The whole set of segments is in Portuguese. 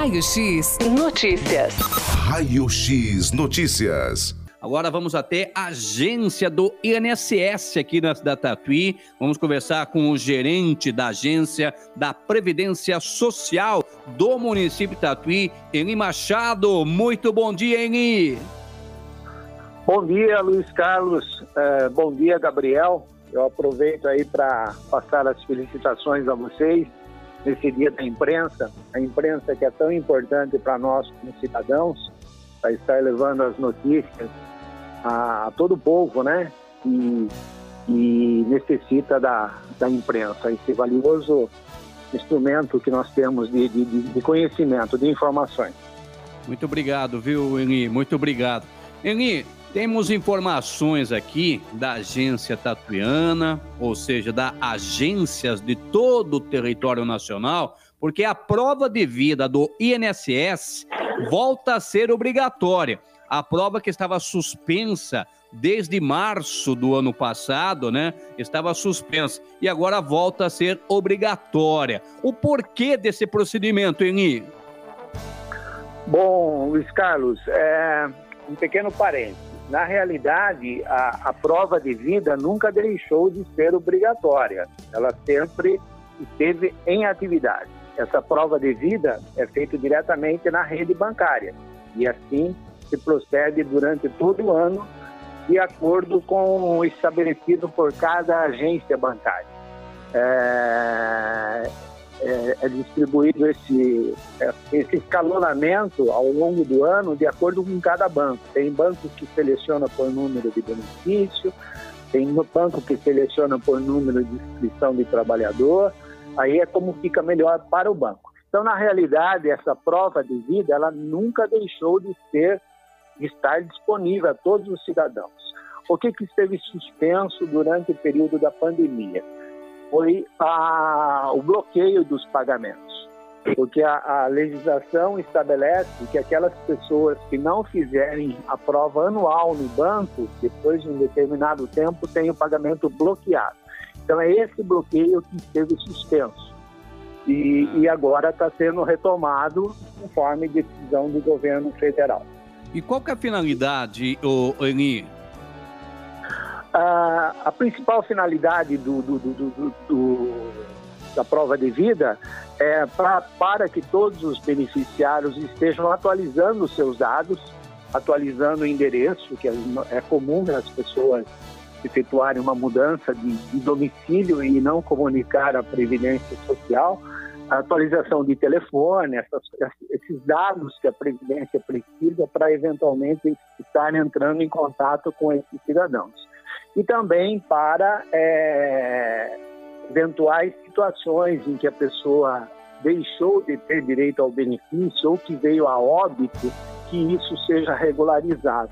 Raio X Notícias. Raio X Notícias. Agora vamos até a agência do INSS aqui na cidade Tatuí. Vamos conversar com o gerente da agência da Previdência Social do município de Tatuí, Eni Machado. Muito bom dia, Eni. Bom dia, Luiz Carlos. Uh, bom dia, Gabriel. Eu aproveito aí para passar as felicitações a vocês nesse dia da imprensa, a imprensa que é tão importante para nós como cidadãos, para estar levando as notícias a, a todo o povo, né? E, e necessita da, da imprensa, esse valioso instrumento que nós temos de, de, de conhecimento, de informações. Muito obrigado, viu, Eni? Muito obrigado. Eni, temos informações aqui da agência tatuiana, ou seja, da agências de todo o território nacional, porque a prova de vida do INSS volta a ser obrigatória. A prova que estava suspensa desde março do ano passado, né? Estava suspensa e agora volta a ser obrigatória. O porquê desse procedimento, Eni? Bom, Luiz Carlos, é um pequeno parênteses. Na realidade, a, a prova de vida nunca deixou de ser obrigatória. Ela sempre esteve em atividade. Essa prova de vida é feita diretamente na rede bancária e assim se procede durante todo o ano de acordo com o estabelecido por cada agência bancária. É, é, é distribuído esse, é, esse escalonamento ao longo do ano de acordo com cada banco. Tem bancos que selecionam por número de benefício, tem banco que seleciona por número de inscrição de trabalhador, aí é como fica melhor para o banco. Então, na realidade, essa prova de vida, ela nunca deixou de ser, de estar disponível a todos os cidadãos. O que, que esteve suspenso durante o período da pandemia? Foi a, o bloqueio dos pagamentos, porque a, a, legislação estabelece que aquelas pessoas que não fizerem a prova anual no banco, depois de um determinado tempo, têm o pagamento bloqueado. Então é esse bloqueio que esteve suspenso. E, e agora está sendo retomado conforme decisão do governo federal. E qual que é a finalidade, Eni, a, a principal finalidade do, do, do, do, da prova de vida é pra, para que todos os beneficiários estejam atualizando os seus dados, atualizando o endereço, que é, é comum as pessoas efetuarem uma mudança de, de domicílio e não comunicar a Previdência Social, a atualização de telefone, essas, esses dados que a Previdência precisa para eventualmente estar entrando em contato com esses cidadãos e também para é, eventuais situações em que a pessoa deixou de ter direito ao benefício ou que veio a óbito, que isso seja regularizado,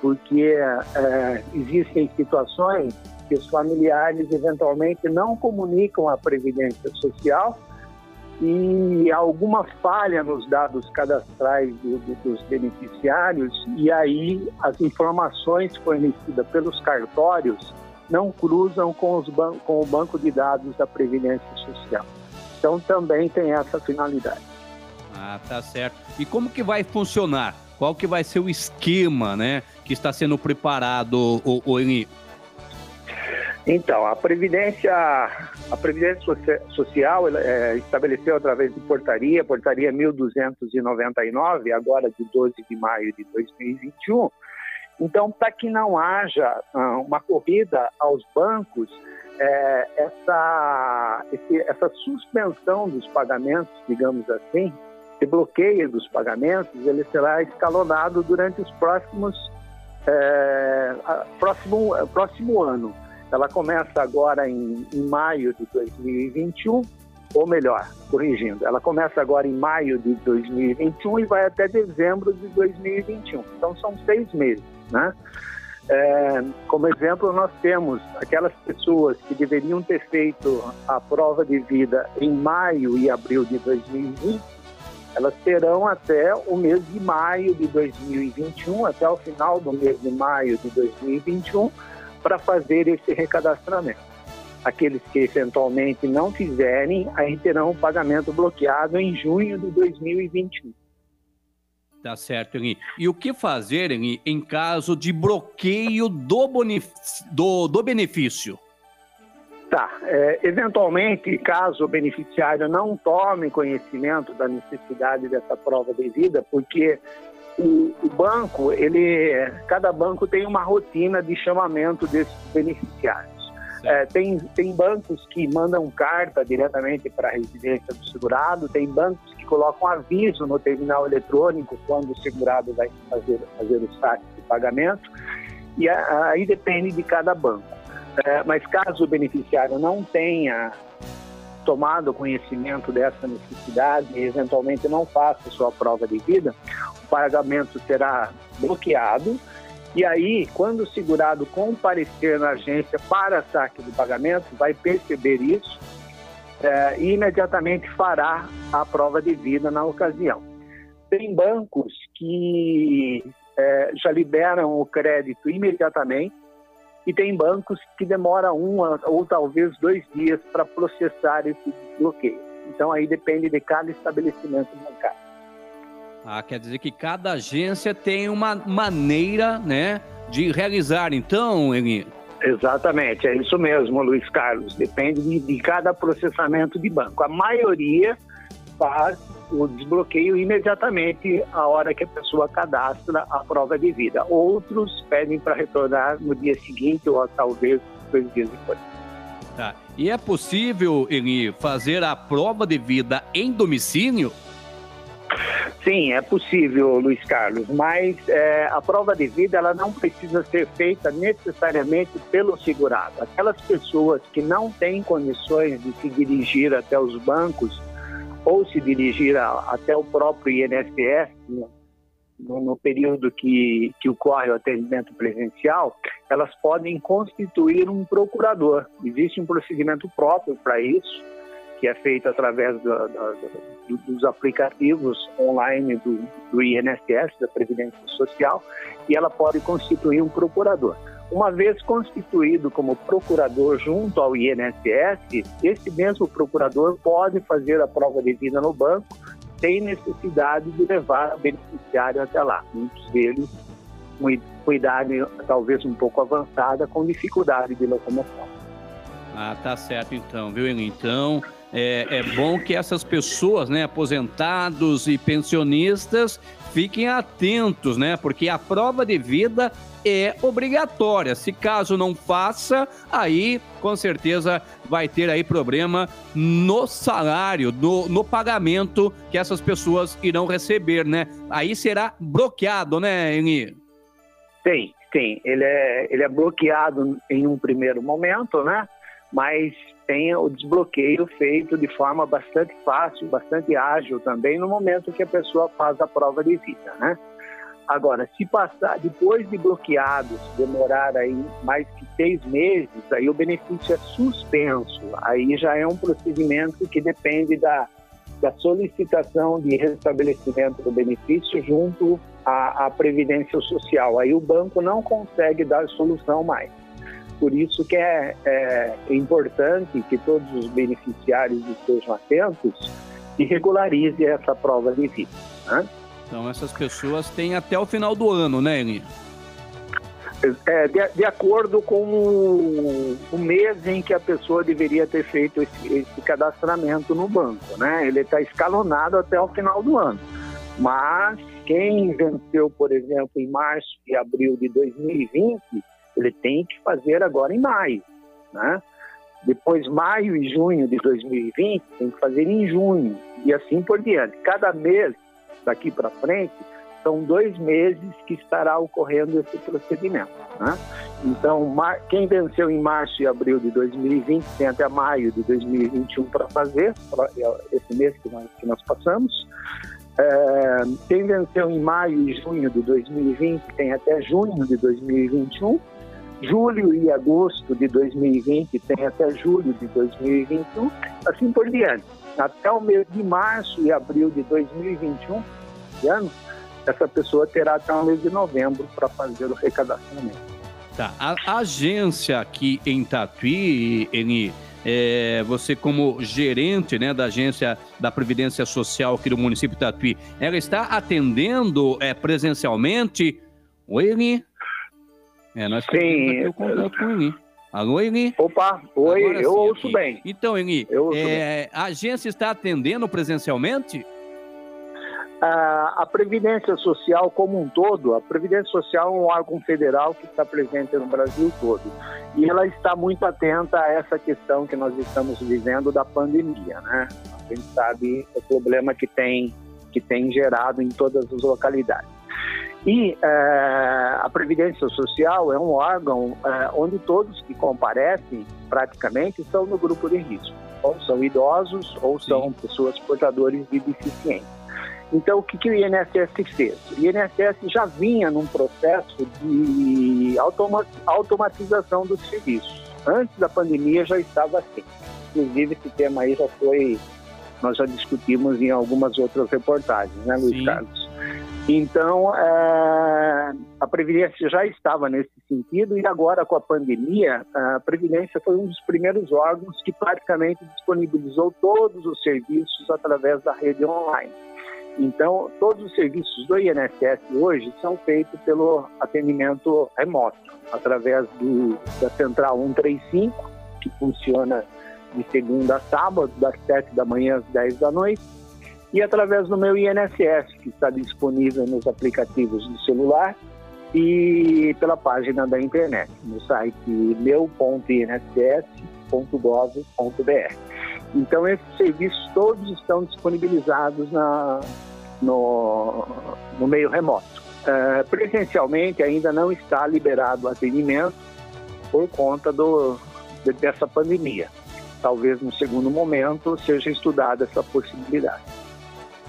porque é, existem situações que os familiares eventualmente não comunicam à Previdência Social e alguma falha nos dados cadastrais do, do, dos beneficiários e aí as informações fornecidas pelos cartórios não cruzam com, os com o banco de dados da Previdência Social. Então também tem essa finalidade. Ah, tá certo. E como que vai funcionar? Qual que vai ser o esquema, né, que está sendo preparado, o, o, então, a Previdência, a Previdência Social é, estabeleceu através de portaria, portaria 1299, agora de 12 de maio de 2021. Então, para que não haja ah, uma corrida aos bancos, é, essa, esse, essa suspensão dos pagamentos, digamos assim, esse bloqueio dos pagamentos, ele será escalonado durante os próximos é, próximo, próximo ano. Ela começa agora em, em maio de 2021, ou melhor, corrigindo, ela começa agora em maio de 2021 e vai até dezembro de 2021. Então são seis meses, né? É, como exemplo, nós temos aquelas pessoas que deveriam ter feito a prova de vida em maio e abril de 2020, elas terão até o mês de maio de 2021, até o final do mês de maio de 2021, para fazer esse recadastramento. Aqueles que eventualmente não fizerem, aí terão o pagamento bloqueado em junho de 2021. Tá certo, Henri. E o que fazer, Henri, em caso de bloqueio do, do, do benefício? Tá. É, eventualmente, caso o beneficiário não tome conhecimento da necessidade dessa prova devida, porque o, o, banco, ele, cada banco tem uma rotina de chamamento desses beneficiários. É, tem, tem bancos que mandam carta diretamente para a residência do segurado, tem bancos que colocam aviso no terminal eletrônico quando o segurado vai fazer, fazer o saque de pagamento, e aí depende de cada banco. É, mas caso o beneficiário não tenha tomado conhecimento dessa necessidade e eventualmente não faça sua prova de vida, pagamento será bloqueado. E aí, quando o segurado comparecer na agência para saque do pagamento, vai perceber isso é, e imediatamente fará a prova de vida na ocasião. Tem bancos que é, já liberam o crédito imediatamente e tem bancos que demoram um ou talvez dois dias para processar esse bloqueio. Então aí depende de cada estabelecimento bancário. Ah, quer dizer que cada agência tem uma maneira, né, de realizar. Então, Eli... Exatamente, é isso mesmo, Luiz Carlos. Depende de, de cada processamento de banco. A maioria faz o desbloqueio imediatamente a hora que a pessoa cadastra a prova de vida. Outros pedem para retornar no dia seguinte ou talvez dois dias depois. Tá. E é possível, Eli, fazer a prova de vida em domicílio? Sim, é possível, Luiz Carlos, mas é, a prova de vida ela não precisa ser feita necessariamente pelo segurado. Aquelas pessoas que não têm condições de se dirigir até os bancos ou se dirigir a, até o próprio INSS, no, no, período que, que ocorre o atendimento presencial, elas podem constituir um procurador. Existe um procedimento próprio para isso, que é feito através do, do, dos aplicativos online do, do INSS, da Previdência Social, e ela pode constituir um procurador. Uma vez constituído como procurador junto ao INSS, esse mesmo procurador pode fazer a prova de vida no banco sem necessidade de levar o beneficiário até lá. Muitos deles com idade talvez um pouco avançada, com dificuldade de locomoção. Ah, tá certo então, viu, Então, é, é bom que essas pessoas, né, aposentados e pensionistas, fiquem atentos, né? Porque a prova de vida é obrigatória. Se caso não faça, aí com certeza vai ter aí problema no salário, no, no pagamento que essas pessoas irão receber, né? Aí será bloqueado, né, Eni? Sim, sim. Ele é, ele é bloqueado em um primeiro momento, né? Mas tem o desbloqueio feito de forma bastante fácil, bastante ágil também no momento que a pessoa faz a prova de vida, né? Agora, se passar depois de bloqueados, demorar aí mais que seis meses, aí o benefício é suspenso. Aí já é um procedimento que depende da, da solicitação de restabelecimento do benefício junto à, à Previdência Social. Aí o banco não consegue dar solução mais. Por isso que é, é, é importante que todos os beneficiários estejam atentos e regularizem essa prova de vida. Né? Então essas pessoas têm até o final do ano, né, Eli? É, de, de, acordo com o, o, mês em que a pessoa deveria ter feito esse, esse cadastramento no banco, né? Ele está escalonado até o final do ano. Mas quem venceu, por exemplo, em março e abril de 2020, ele tem que fazer agora em maio, né? Depois, maio e junho de 2020, tem que fazer em junho, e assim por diante. Cada mês daqui para frente, são dois meses que estará ocorrendo esse procedimento. Né? Então, quem venceu em março e abril de 2020 tem até maio de 2021 para fazer, é esse mês que nós, que nós passamos. É, quem venceu em maio e junho de 2020 tem até junho de 2021 julho e agosto de 2020 tem até julho de 2021, assim por diante. Até o mês de março e abril de 2021, de ano, essa pessoa terá até o mês de novembro para fazer o recadastramento. Tá. A agência aqui em Tatuí, Eni, é, você como gerente né, da agência da Previdência Social aqui do município de Tatuí, ela está atendendo é, presencialmente? Oi, Eni? É, nós Sim. O contato com o Eni. Alô, Eni? Opa, oi, Agora, eu sim, ouço aqui. bem. Então, Eni, é, a agência está atendendo presencialmente? a Previdência Social como um todo, a Previdência Social é um órgão federal que está presente no Brasil todo. E ela está muito atenta a essa questão que nós estamos vivendo da pandemia, né? A gente sabe o problema que tem, que tem gerado em todas as localidades. E é, a Previdência Social é um órgão é, onde todos que comparecem, praticamente, são no grupo de risco. Ou são idosos ou são Sim. pessoas portadores de deficiência. Então, o que, que o INSS fez? O INSS já vinha num processo de automatização dos serviços. Antes da pandemia já estava assim. Inclusive, esse tema aí já foi, nós já discutimos em algumas outras reportagens, né, Luiz Sim. Carlos? Então, é, a Previdência já estava nesse sentido e agora com a pandemia, a Previdência foi um dos primeiros órgãos que praticamente disponibilizou todos os serviços através da rede online. Então, todos os serviços do INSS hoje são feitos pelo atendimento remoto, através do, da Central 135, que funciona de segunda a sábado, das 7 da manhã às 10 da noite, e através do meu INSS, que está disponível nos aplicativos do celular e pela página da internet, no site meu.inss.gov.br. Então, esses serviços todos estão disponibilizados na, no, no meio remoto. Uh, presencialmente ainda não está liberado o atendimento por conta do, de, dessa pandemia. Talvez no segundo momento seja estudada essa possibilidade.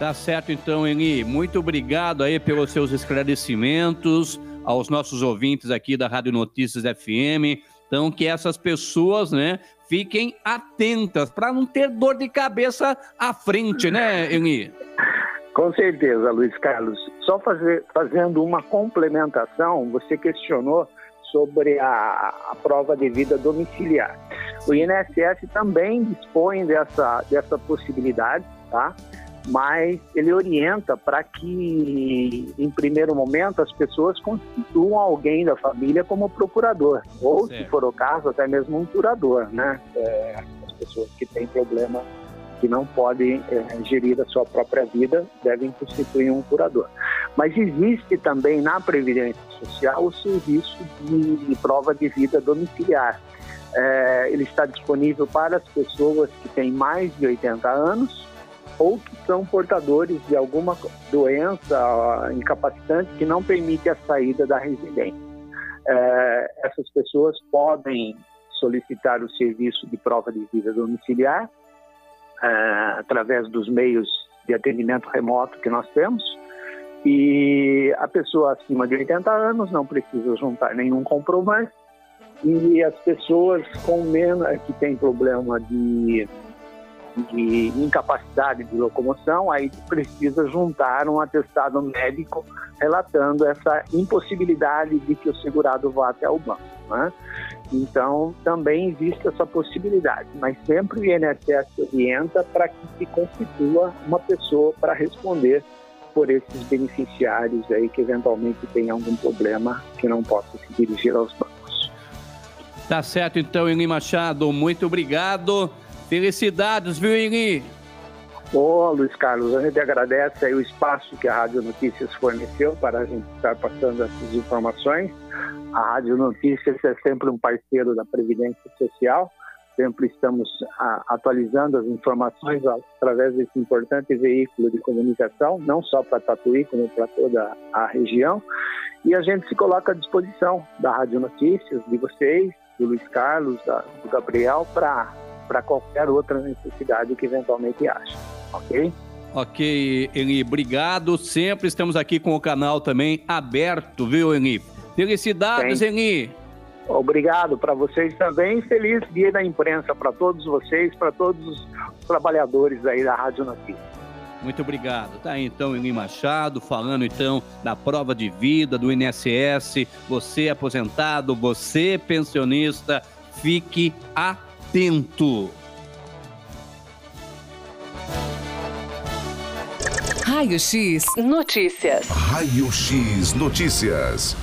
Tá certo então, Eni. Muito obrigado aí pelos seus esclarecimentos aos nossos ouvintes aqui da Rádio Notícias FM. Então, que essas pessoas, né, fiquem atentas para não ter dor de cabeça à frente, né, Eni? Com certeza, Luiz Carlos. Só fazer, fazendo uma complementação, você questionou sobre a, a, prova de vida domiciliar. O INSS também dispõe dessa, dessa possibilidade, tá? Mas ele orienta para que, em primeiro momento, as pessoas constituam alguém da família como procurador, ou, certo. se for o caso, até mesmo um curador, né? É, as pessoas que têm problema que não podem é, gerir a sua própria vida devem constituir um curador. Mas existe também na Previdência Social o serviço de prova de vida domiciliar. É, ele está disponível para as pessoas que têm mais de 80 anos ou que são portadores de alguma doença incapacitante que não permite a saída da residência. É, essas pessoas podem solicitar o serviço de prova de vida domiciliar é, através dos meios de atendimento remoto que nós temos. E a pessoa acima de 80 anos não precisa juntar nenhum comprovante. E as pessoas com menos que têm problema de, de incapacidade de locomoção, aí precisa juntar um atestado médico relatando essa impossibilidade de que o segurado vá até o banco. Né? Então, também existe essa possibilidade, mas sempre o INSS orienta para que se constitua uma pessoa para responder por esses beneficiários aí que eventualmente têm algum problema que não possa se dirigir aos bancos. Tá certo, então, Ini Machado, muito obrigado. Felicidades, viu, Ini? Ô, Luiz Carlos, a gente agradece aí o espaço que a Rádio Notícias forneceu para a gente estar passando essas informações. A Rádio Notícias é sempre um parceiro da Previdência Social, sempre estamos a, atualizando as informações através desse importante veículo de comunicação, não só para Tatuí, como para toda a região. E a gente se coloca à disposição da Rádio Notícias, de vocês, do Luiz Carlos, da, do Gabriel, para qualquer outra necessidade que eventualmente haja. Ok? Ok, Eli, obrigado. Sempre estamos aqui com o canal também aberto, viu, Eli? Felicidades, Eni. Obrigado para vocês também. Feliz dia da imprensa para todos vocês, para todos os trabalhadores aí da Rádio Notícias. Muito obrigado. Tá aí então Eli Machado falando então da prova de vida do INSS. Você aposentado, você pensionista, fique atento. Raio X Notícias. Raio X Notícias.